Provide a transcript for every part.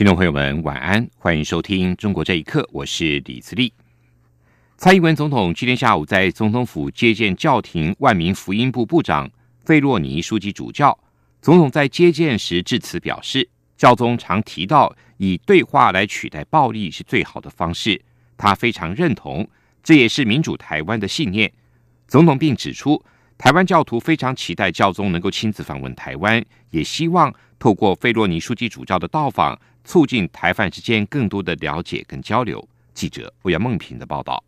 听众朋友们，晚安，欢迎收听《中国这一刻》，我是李自立。蔡英文总统今天下午在总统府接见教廷万民福音部部长费洛尼书记主教。总统在接见时致辞表示，教宗常提到以对话来取代暴力是最好的方式，他非常认同，这也是民主台湾的信念。总统并指出，台湾教徒非常期待教宗能够亲自访问台湾，也希望透过费洛尼书记主教的到访。促进台泛之间更多的了解跟交流。记者欧阳梦平的报道。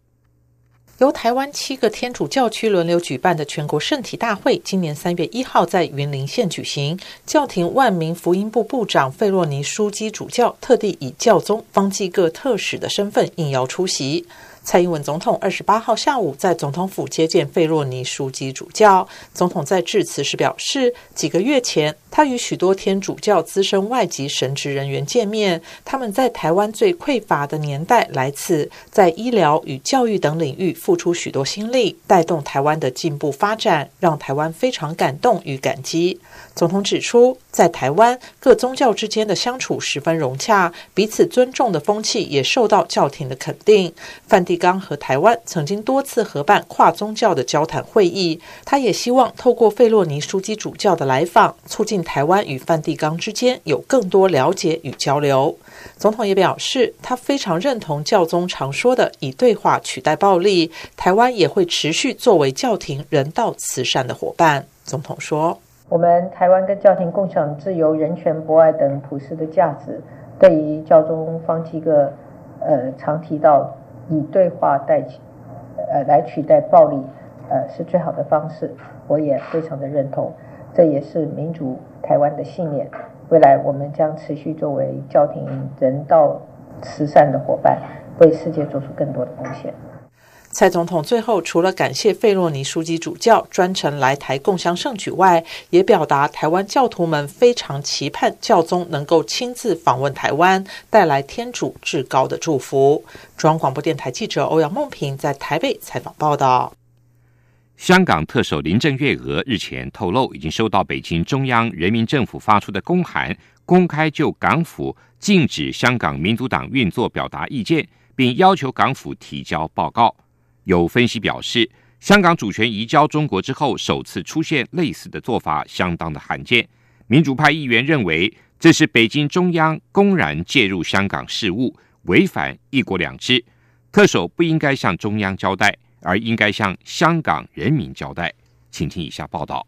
由台湾七个天主教区轮流举办的全国圣体大会，今年三月一号在云林县举行。教廷万民福音部部长费洛尼枢机主教特地以教宗方济各特使的身份应邀出席。蔡英文总统二十八号下午在总统府接见费洛尼枢机主教。总统在致辞时表示，几个月前，他与许多天主教资深外籍神职人员见面，他们在台湾最匮乏的年代来此，在医疗与教育等领域付出许多心力，带动台湾的进步发展，让台湾非常感动与感激。总统指出，在台湾各宗教之间的相处十分融洽，彼此尊重的风气也受到教廷的肯定。梵蒂冈和台湾曾经多次合办跨宗教的交谈会议，他也希望透过费洛尼枢机主教的来访，促进台湾与梵蒂冈之间有更多了解与交流。总统也表示，他非常认同教宗常说的“以对话取代暴力”，台湾也会持续作为教廷人道慈善的伙伴。总统说。我们台湾跟教廷共享自由、人权、博爱等普世的价值。对于教宗方济各，呃，常提到以对话代替，呃，来取代暴力，呃，是最好的方式。我也非常的认同，这也是民主台湾的信念。未来我们将持续作为教廷人道慈善的伙伴，为世界做出更多的贡献。蔡总统最后除了感谢费洛尼书记主教专程来台共襄盛举外，也表达台湾教徒们非常期盼教宗能够亲自访问台湾，带来天主至高的祝福。中央广播电台记者欧阳梦平在台北采访报道。香港特首林郑月娥日前透露，已经收到北京中央人民政府发出的公函，公开就港府禁止香港民主党运作表达意见，并要求港府提交报告。有分析表示，香港主权移交中国之后，首次出现类似的做法，相当的罕见。民主派议员认为，这是北京中央公然介入香港事务，违反“一国两制”。特首不应该向中央交代，而应该向香港人民交代。请听以下报道：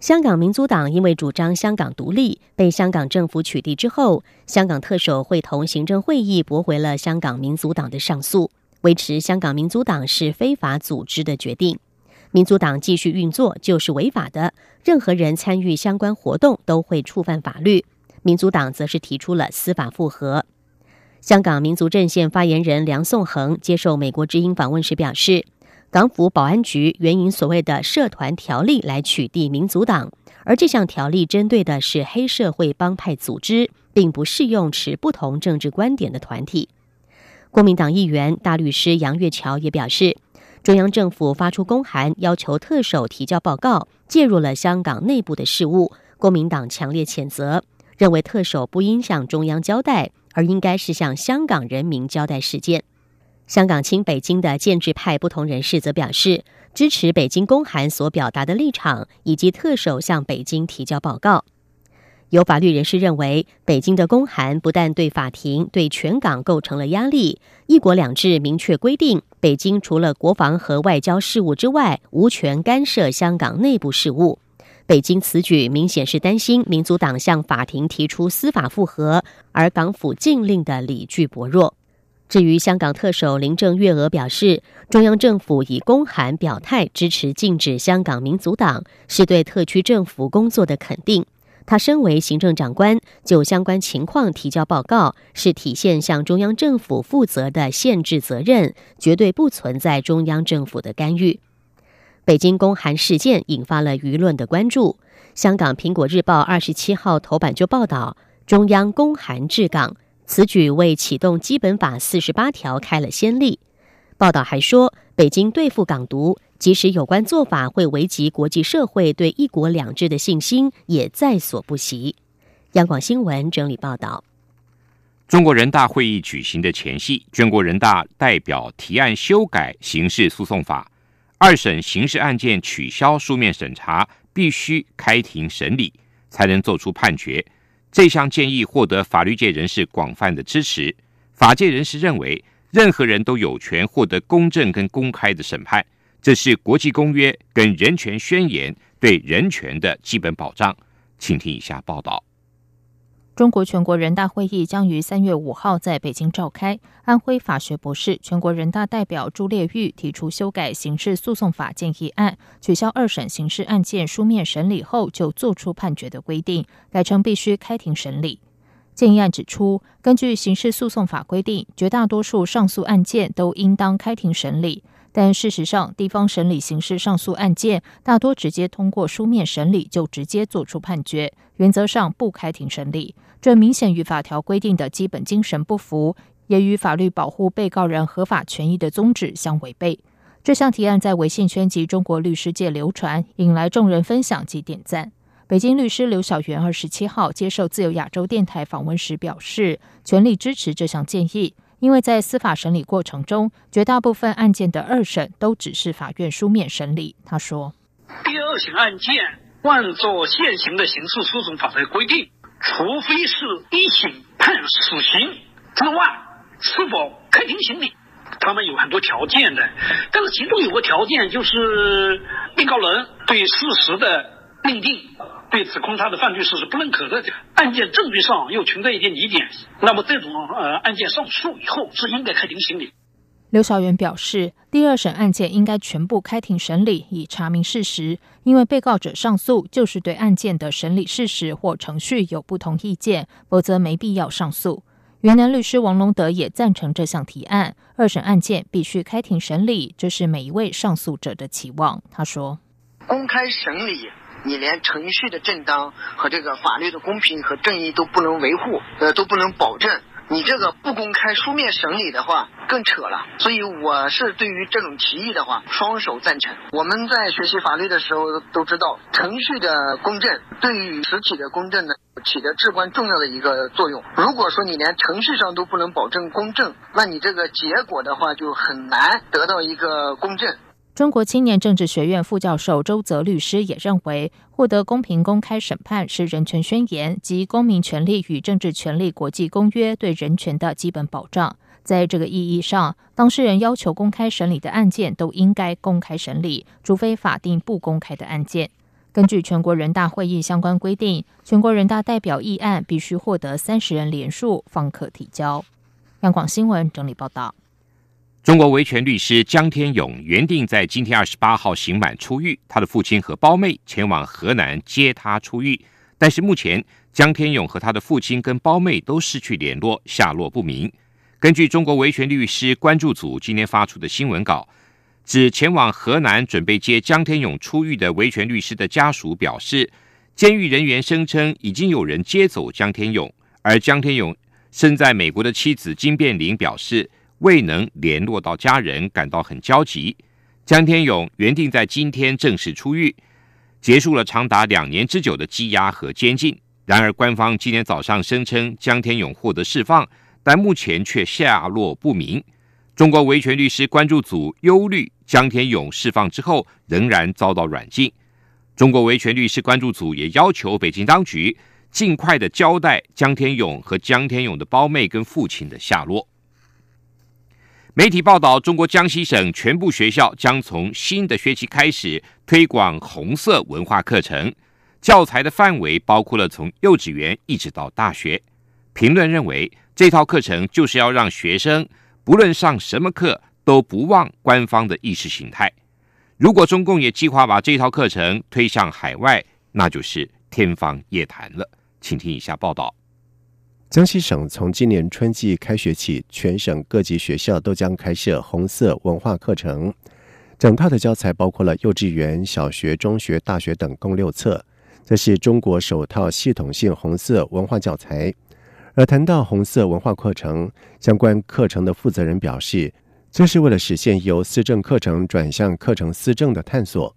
香港民族党因为主张香港独立，被香港政府取缔之后，香港特首会同行政会议驳回了香港民族党的上诉。维持香港民族党是非法组织的决定，民族党继续运作就是违法的。任何人参与相关活动都会触犯法律。民族党则是提出了司法复核。香港民族阵线发言人梁颂恒接受美国之音访问时表示，港府保安局援引所谓的社团条例来取缔民族党，而这项条例针对的是黑社会帮派组织，并不适用持不同政治观点的团体。国民党议员大律师杨月桥也表示，中央政府发出公函要求特首提交报告，介入了香港内部的事务。国民党强烈谴责，认为特首不应向中央交代，而应该是向香港人民交代事件。香港亲北京的建制派不同人士则表示，支持北京公函所表达的立场，以及特首向北京提交报告。有法律人士认为，北京的公函不但对法庭、对全港构成了压力。一国两制明确规定，北京除了国防和外交事务之外，无权干涉香港内部事务。北京此举明显是担心民族党向法庭提出司法复核，而港府禁令的理据薄弱。至于香港特首林郑月娥表示，中央政府以公函表态支持禁止香港民族党，是对特区政府工作的肯定。他身为行政长官，就相关情况提交报告，是体现向中央政府负责的限制责任，绝对不存在中央政府的干预。北京公函事件引发了舆论的关注。香港《苹果日报》二十七号头版就报道，中央公函治港，此举为启动基本法四十八条开了先例。报道还说，北京对付港独。即使有关做法会危及国际社会对“一国两制”的信心，也在所不惜。央广新闻整理报道：中国人大会议举行的前夕，全国人大代表提案修改刑事诉讼法，二审刑事案件取消书面审查，必须开庭审理才能作出判决。这项建议获得法律界人士广泛的支持。法界人士认为，任何人都有权获得公正跟公开的审判。这是国际公约跟人权宣言对人权的基本保障。请听以下报道：中国全国人大会议将于三月五号在北京召开。安徽法学博士、全国人大代表朱烈玉提出修改刑事诉讼法建议案，取消二审刑事案件书面审理后就作出判决的规定，改成必须开庭审理。建议案指出，根据刑事诉讼法规定，绝大多数上诉案件都应当开庭审理。但事实上，地方审理刑事上诉案件大多直接通过书面审理就直接作出判决，原则上不开庭审理。这明显与法条规定的基本精神不符，也与法律保护被告人合法权益的宗旨相违背。这项提案在微信圈及中国律师界流传，引来众人分享及点赞。北京律师刘晓元二十七号接受自由亚洲电台访问时表示，全力支持这项建议。因为在司法审理过程中，绝大部分案件的二审都只是法院书面审理。他说：“第二审案件按照现行的刑事诉讼法的规定，除非是一审判死刑之外，是否开庭审理，他们有很多条件的。但是其中有个条件就是，被告人对事实的认定。”对指控他的犯罪事实不认可的案件证据上又存在一些疑点，那么这种呃案件上诉以后是应该开庭审理。刘小元表示，第二审案件应该全部开庭审理，以查明事实。因为被告者上诉就是对案件的审理事实或程序有不同意见，否则没必要上诉。云南律师王龙德也赞成这项提案，二审案件必须开庭审理，这是每一位上诉者的期望。他说：“公开审理。”你连程序的正当和这个法律的公平和正义都不能维护，呃，都不能保证。你这个不公开书面审理的话，更扯了。所以我是对于这种提议的话，双手赞成。我们在学习法律的时候都知道，程序的公正对于实体的公正呢，起着至关重要的一个作用。如果说你连程序上都不能保证公正，那你这个结果的话就很难得到一个公正。中国青年政治学院副教授周泽律师也认为，获得公平公开审判是人权宣言及公民权利与政治权利国际公约对人权的基本保障。在这个意义上，当事人要求公开审理的案件都应该公开审理，除非法定不公开的案件。根据全国人大会议相关规定，全国人大代表议案必须获得三十人连数方可提交。央广新闻整理报道。中国维权律师江天勇原定在今天二十八号刑满出狱，他的父亲和胞妹前往河南接他出狱，但是目前江天勇和他的父亲跟胞妹都失去联络，下落不明。根据中国维权律师关注组今天发出的新闻稿，指前往河南准备接江天勇出狱的维权律师的家属表示，监狱人员声称已经有人接走江天勇，而江天勇身在美国的妻子金变玲表示。未能联络到家人，感到很焦急。江天勇原定在今天正式出狱，结束了长达两年之久的羁押和监禁。然而，官方今天早上声称江天勇获得释放，但目前却下落不明。中国维权律师关注组忧虑江天勇释放之后仍然遭到软禁。中国维权律师关注组也要求北京当局尽快的交代江天勇和江天勇的胞妹跟父亲的下落。媒体报道，中国江西省全部学校将从新的学期开始推广红色文化课程，教材的范围包括了从幼稚园一直到大学。评论认为，这套课程就是要让学生不论上什么课都不忘官方的意识形态。如果中共也计划把这套课程推向海外，那就是天方夜谭了。请听以下报道：江西省从今年春季开学起，全省各级学校都将开设红色文化课程。整套的教材包括了幼稚园、小学、中学、大学等，共六册。这是中国首套系统性红色文化教材。而谈到红色文化课程，相关课程的负责人表示，这是为了实现由思政课程转向课程思政的探索。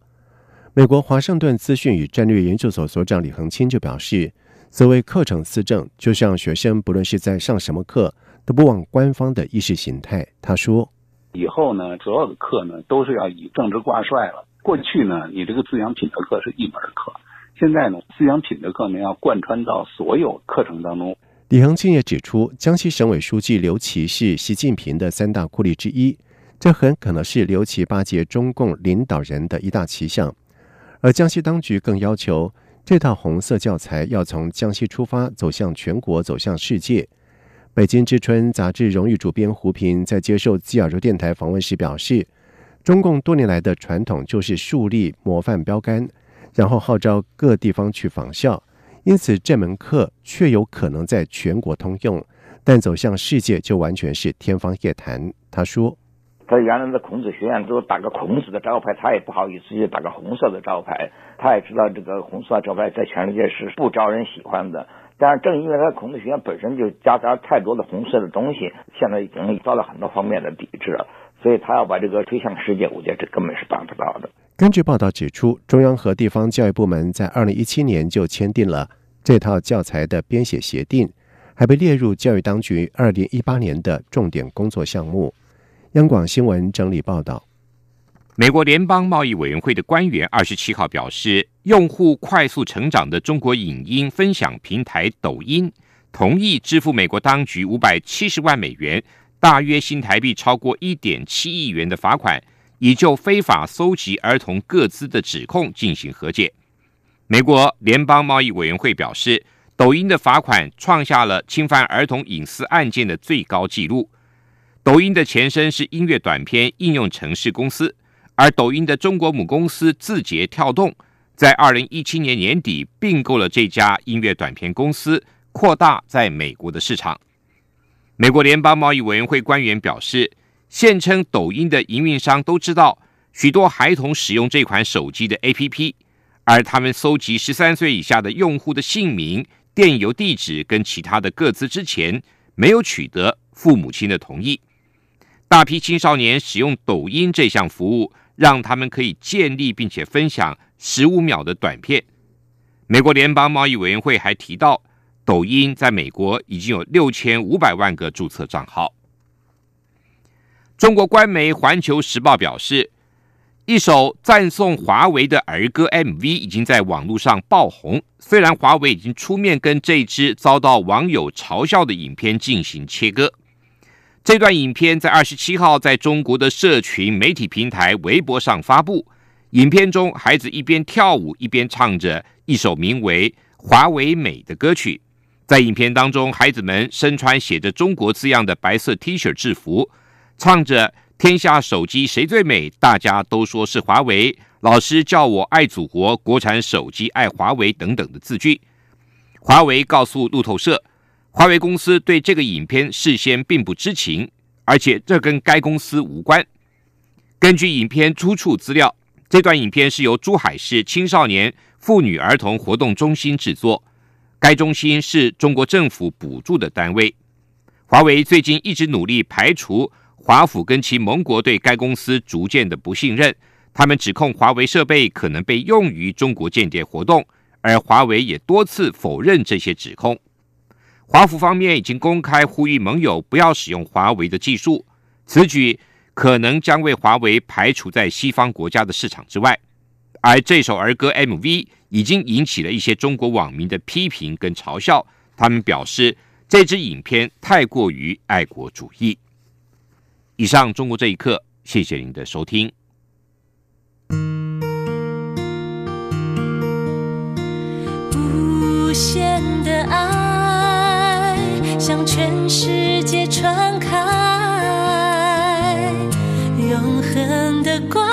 美国华盛顿资讯与战略研究所所长李恒清就表示，所谓课程思政，就像学生不论是在上什么课，都不忘官方的意识形态。他说：“以后呢，所有的课呢，都是要以政治挂帅了。过去呢，你这个思想品德课是一门课，现在呢，思想品德课呢要贯穿到所有课程当中。”李恒庆也指出，江西省委书记刘奇是习近平的三大酷吏之一，这很可能是刘奇巴结中共领导人的一大奇象。而江西当局更要求，这套红色教材要从江西出发，走向全国，走向世界。北京之春杂志荣誉主编胡平在接受基尔州电台访问时表示，中共多年来的传统就是树立模范标杆，然后号召各地方去仿效。因此，这门课却有可能在全国通用，但走向世界就完全是天方夜谭。他说：“他原来的孔子学院都打个孔子的招牌，他也不好意思去打个红色的招牌。他也知道这个红色招牌在全世界是不招人喜欢的。但是正因为他孔子学院本身就夹杂太多的红色的东西，现在已经遭到很多方面的抵制了。所以他要把这个推向世界，我觉得这根本是办不到的。”根据报道指出，中央和地方教育部门在二零一七年就签订了这套教材的编写协定，还被列入教育当局二零一八年的重点工作项目。央广新闻整理报道。美国联邦贸易委员会的官员二十七号表示，用户快速成长的中国影音分享平台抖音同意支付美国当局五百七十万美元，大约新台币超过一点七亿元的罚款。以就非法搜集儿童各资的指控进行和解。美国联邦贸易委员会表示，抖音的罚款创下了侵犯儿童隐私案件的最高纪录。抖音的前身是音乐短片应用程式公司，而抖音的中国母公司字节跳动在二零一七年年底并购了这家音乐短片公司，扩大在美国的市场。美国联邦贸易委员会官员表示。现称抖音的营运商都知道许多孩童使用这款手机的 APP，而他们搜集十三岁以下的用户的姓名、电邮地址跟其他的个资之前，没有取得父母亲的同意。大批青少年使用抖音这项服务，让他们可以建立并且分享十五秒的短片。美国联邦贸易委员会还提到，抖音在美国已经有六千五百万个注册账号。中国官媒《环球时报》表示，一首赞颂华为的儿歌 MV 已经在网络上爆红。虽然华为已经出面跟这支遭到网友嘲笑的影片进行切割，这段影片在二十七号在中国的社群媒体平台微博上发布。影片中，孩子一边跳舞一边唱着一首名为《华为美》的歌曲。在影片当中，孩子们身穿写着中国字样的白色 T 恤制服。唱着“天下手机谁最美”，大家都说是华为。老师叫我爱祖国，国产手机爱华为等等的字句。华为告诉路透社，华为公司对这个影片事先并不知情，而且这跟该公司无关。根据影片出处资料，这段影片是由珠海市青少年妇女儿童活动中心制作，该中心是中国政府补助的单位。华为最近一直努力排除。华府跟其盟国对该公司逐渐的不信任，他们指控华为设备可能被用于中国间谍活动，而华为也多次否认这些指控。华府方面已经公开呼吁盟友不要使用华为的技术，此举可能将为华为排除在西方国家的市场之外。而这首儿歌 MV 已经引起了一些中国网民的批评跟嘲笑，他们表示这支影片太过于爱国主义。以上中国这一刻，谢谢您的收听。无限的爱向全世界传开，永恒的光。